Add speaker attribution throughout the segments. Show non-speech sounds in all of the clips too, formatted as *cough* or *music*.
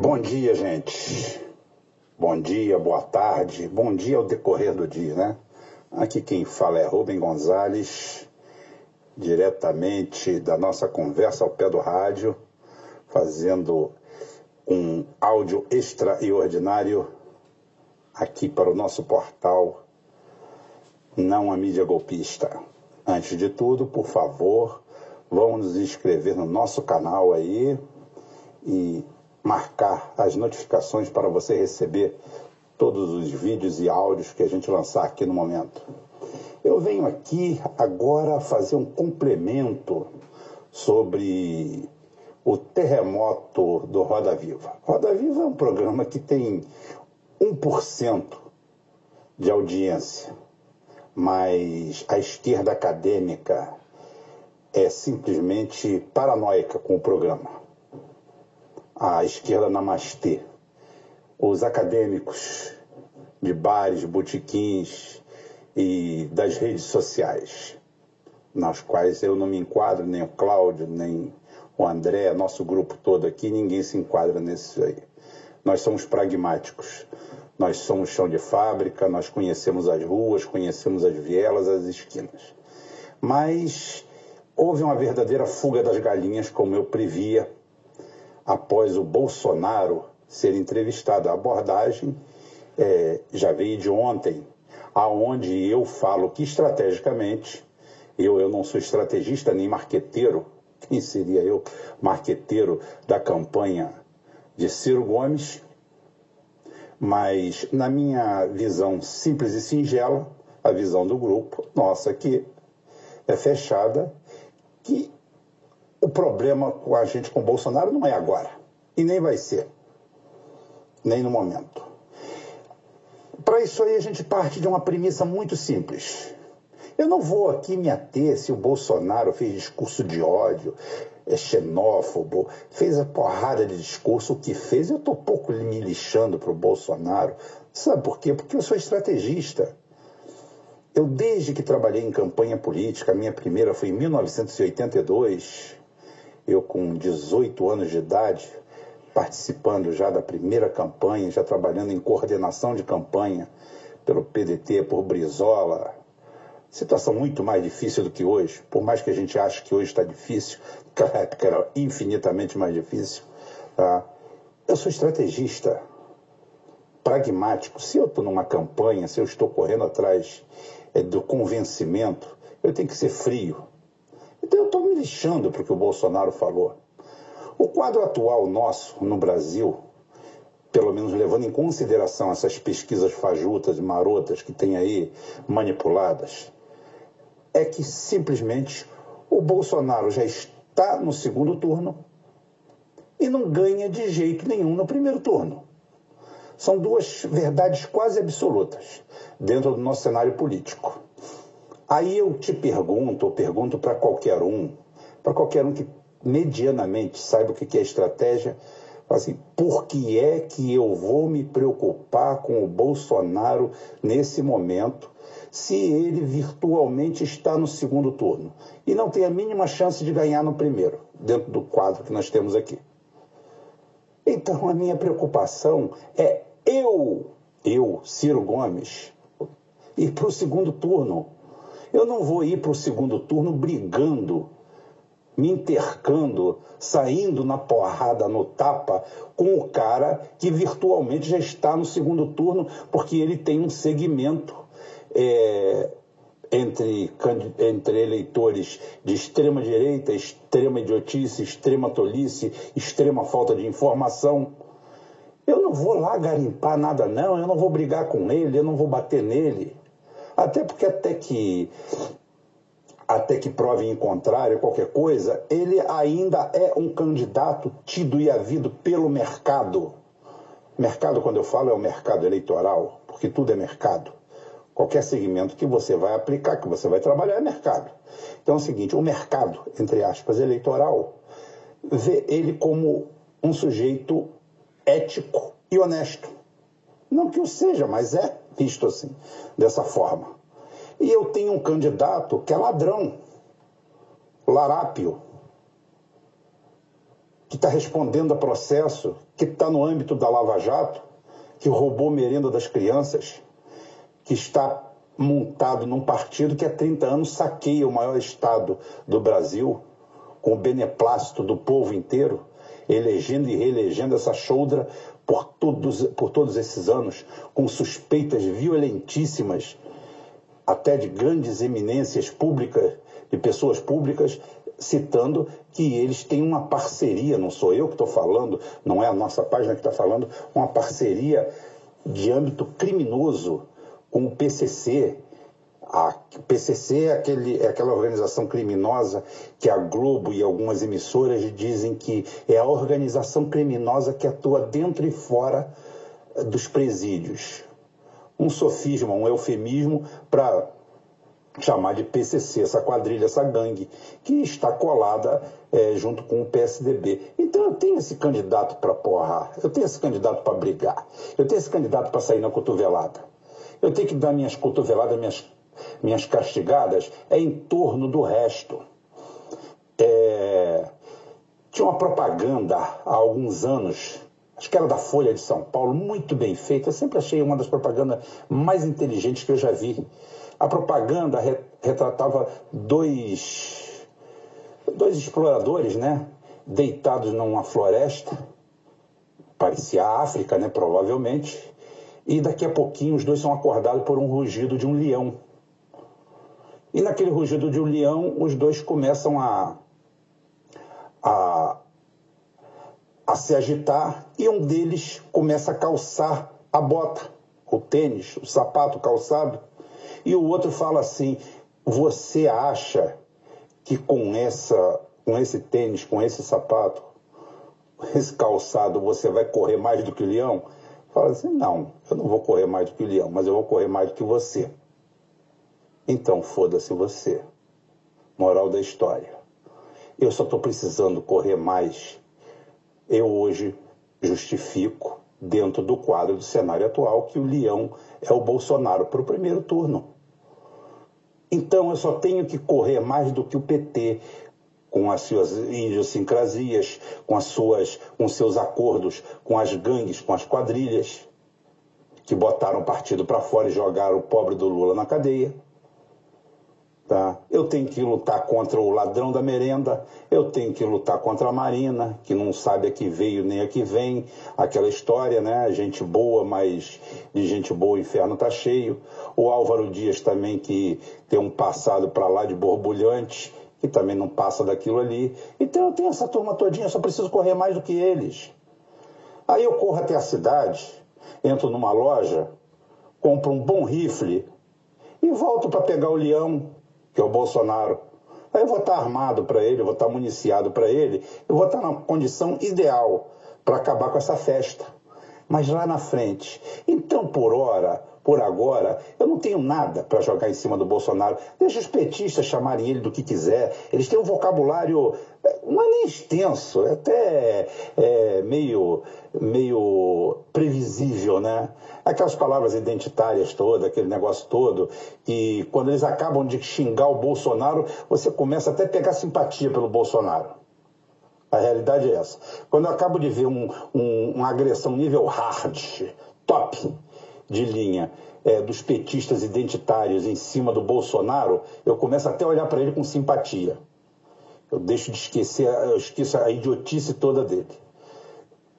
Speaker 1: Bom dia, gente. Bom dia, boa tarde, bom dia ao decorrer do dia, né? Aqui quem fala é Rubem Gonzalez, diretamente da nossa conversa ao pé do rádio, fazendo um áudio extraordinário aqui para o nosso portal Não a Mídia Golpista. Antes de tudo, por favor, vamos nos inscrever no nosso canal aí e marcar as notificações para você receber todos os vídeos e áudios que a gente lançar aqui no momento. Eu venho aqui agora fazer um complemento sobre o terremoto do Roda Viva. Roda Viva é um programa que tem 1% de audiência, mas a esquerda acadêmica é simplesmente paranoica com o programa. A esquerda namastê. Os acadêmicos de bares, botiquins e das redes sociais, nas quais eu não me enquadro, nem o Cláudio, nem o André, nosso grupo todo aqui, ninguém se enquadra nisso aí. Nós somos pragmáticos. Nós somos chão de fábrica, nós conhecemos as ruas, conhecemos as vielas, as esquinas. Mas houve uma verdadeira fuga das galinhas, como eu previa, após o Bolsonaro ser entrevistado. A abordagem é, já veio de ontem, aonde eu falo que estrategicamente, eu, eu não sou estrategista nem marqueteiro, quem seria eu, marqueteiro da campanha de Ciro Gomes, mas na minha visão simples e singela, a visão do grupo, nossa aqui, é fechada, que o problema com a gente com o Bolsonaro não é agora, e nem vai ser, nem no momento. Para isso aí a gente parte de uma premissa muito simples. Eu não vou aqui me ater se o Bolsonaro fez discurso de ódio, é xenófobo, fez a porrada de discurso, o que fez, eu estou pouco me lixando para o Bolsonaro. Sabe por quê? Porque eu sou estrategista. Eu, desde que trabalhei em campanha política, a minha primeira foi em 1982, eu com 18 anos de idade, participando já da primeira campanha, já trabalhando em coordenação de campanha pelo PDT, por Brizola, Situação muito mais difícil do que hoje, por mais que a gente ache que hoje está difícil, *laughs* naquela época era infinitamente mais difícil. Tá? Eu sou estrategista, pragmático. Se eu estou numa campanha, se eu estou correndo atrás do convencimento, eu tenho que ser frio. Então eu estou me lixando para o que o Bolsonaro falou. O quadro atual nosso no Brasil, pelo menos levando em consideração essas pesquisas fajutas e marotas que tem aí manipuladas, é que simplesmente o Bolsonaro já está no segundo turno e não ganha de jeito nenhum no primeiro turno. São duas verdades quase absolutas dentro do nosso cenário político. Aí eu te pergunto, ou pergunto para qualquer um, para qualquer um que medianamente saiba o que é estratégia, assim, por que é que eu vou me preocupar com o Bolsonaro nesse momento se ele virtualmente está no segundo turno e não tem a mínima chance de ganhar no primeiro, dentro do quadro que nós temos aqui. Então a minha preocupação é eu, eu, Ciro Gomes, ir para o segundo turno. Eu não vou ir para o segundo turno brigando, me intercando, saindo na porrada, no tapa, com o cara que virtualmente já está no segundo turno, porque ele tem um segmento é, entre, entre eleitores de extrema direita, extrema idiotice, extrema tolice, extrema falta de informação. Eu não vou lá garimpar nada, não, eu não vou brigar com ele, eu não vou bater nele. Até porque até que até que prove em contrário qualquer coisa, ele ainda é um candidato tido e havido pelo mercado. Mercado, quando eu falo, é o mercado eleitoral, porque tudo é mercado. Qualquer segmento que você vai aplicar, que você vai trabalhar, é mercado. Então é o seguinte: o mercado, entre aspas, eleitoral, vê ele como um sujeito ético e honesto. Não que o seja, mas é visto assim, dessa forma. E eu tenho um candidato que é ladrão, larápio. que está respondendo a processo, que está no âmbito da Lava Jato, que roubou merenda das crianças, que está montado num partido que há 30 anos saqueia o maior estado do Brasil, com o beneplácito do povo inteiro, elegendo e reelegendo essa choudra por todos, por todos esses anos, com suspeitas violentíssimas, até de grandes eminências públicas, de pessoas públicas, citando que eles têm uma parceria, não sou eu que estou falando, não é a nossa página que está falando, uma parceria de âmbito criminoso com o PCC. A PCC é, aquele, é aquela organização criminosa que a Globo e algumas emissoras dizem que é a organização criminosa que atua dentro e fora dos presídios. Um sofisma, um eufemismo para chamar de PCC, essa quadrilha, essa gangue, que está colada é, junto com o PSDB. Então eu tenho esse candidato para porrar, eu tenho esse candidato para brigar, eu tenho esse candidato para sair na cotovelada. Eu tenho que dar minhas cotoveladas, minhas, minhas castigadas, é em torno do resto. É... Tinha uma propaganda há alguns anos, acho que era da Folha de São Paulo, muito bem feita. Eu sempre achei uma das propagandas mais inteligentes que eu já vi. A propaganda retratava dois, dois exploradores, né? Deitados numa floresta, parecia a África, né? Provavelmente e daqui a pouquinho os dois são acordados por um rugido de um leão. E naquele rugido de um leão, os dois começam a, a, a se agitar e um deles começa a calçar a bota, o tênis, o sapato calçado. E o outro fala assim: Você acha que com, essa, com esse tênis, com esse sapato, esse calçado, você vai correr mais do que o leão? Fala assim: não, eu não vou correr mais do que o leão, mas eu vou correr mais do que você. Então foda-se você. Moral da história. Eu só estou precisando correr mais. Eu hoje justifico, dentro do quadro do cenário atual, que o leão é o Bolsonaro para o primeiro turno. Então eu só tenho que correr mais do que o PT, com as suas idiosincrasias, com as suas, com seus acordos com as gangues, com as quadrilhas, que botaram o partido para fora e jogaram o pobre do Lula na cadeia. Tá? Eu tenho que lutar contra o ladrão da merenda, eu tenho que lutar contra a Marina, que não sabe a que veio nem a que vem, aquela história, né? Gente boa, mas de gente boa o inferno tá cheio. O Álvaro Dias também, que tem um passado para lá de borbulhante, que também não passa daquilo ali. Então eu tenho essa turma todinha, só preciso correr mais do que eles. Aí eu corro até a cidade, entro numa loja, compro um bom rifle e volto para pegar o leão, que é o Bolsonaro. Aí eu vou estar armado para ele, eu vou estar municiado para ele, eu vou estar na condição ideal para acabar com essa festa. Mas lá na frente. Então, por hora, por agora, eu não tenho nada para jogar em cima do Bolsonaro. Deixa os petistas chamarem ele do que quiser. Eles têm um vocabulário, não é nem extenso, é até é, meio, meio previsível, né? Aquelas palavras identitárias todas, aquele negócio todo, e quando eles acabam de xingar o Bolsonaro, você começa até a pegar simpatia pelo Bolsonaro. A realidade é essa. Quando eu acabo de ver um, um, uma agressão nível hard, top, de linha é, dos petistas identitários em cima do Bolsonaro, eu começo até a olhar para ele com simpatia. Eu deixo de esquecer, eu esqueço a idiotice toda dele.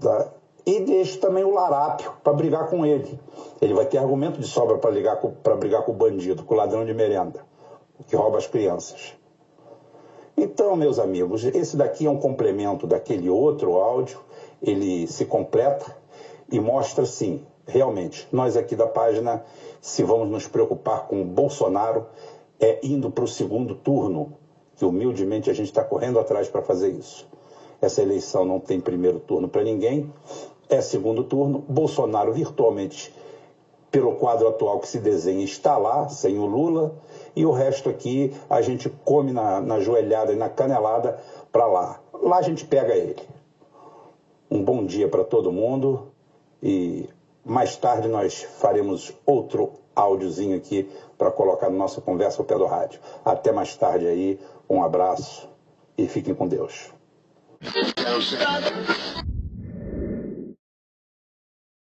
Speaker 1: Tá? E deixo também o larápio para brigar com ele. Ele vai ter argumento de sobra para brigar, com, o bandido, com o ladrão de merenda, que rouba as crianças. Então, meus amigos, esse daqui é um complemento daquele outro áudio. Ele se completa e mostra, sim, realmente, nós aqui da página, se vamos nos preocupar com o Bolsonaro, é indo para o segundo turno, que humildemente a gente está correndo atrás para fazer isso. Essa eleição não tem primeiro turno para ninguém, é segundo turno. Bolsonaro virtualmente, pelo quadro atual que se desenha, está lá, sem o Lula, e o resto aqui a gente come na, na joelhada e na canelada para lá. Lá a gente pega ele. Um bom dia para todo mundo e mais tarde nós faremos outro áudiozinho aqui para colocar na nossa conversa ao pé do rádio. Até mais tarde aí, um abraço e fiquem com Deus.
Speaker 2: Deus.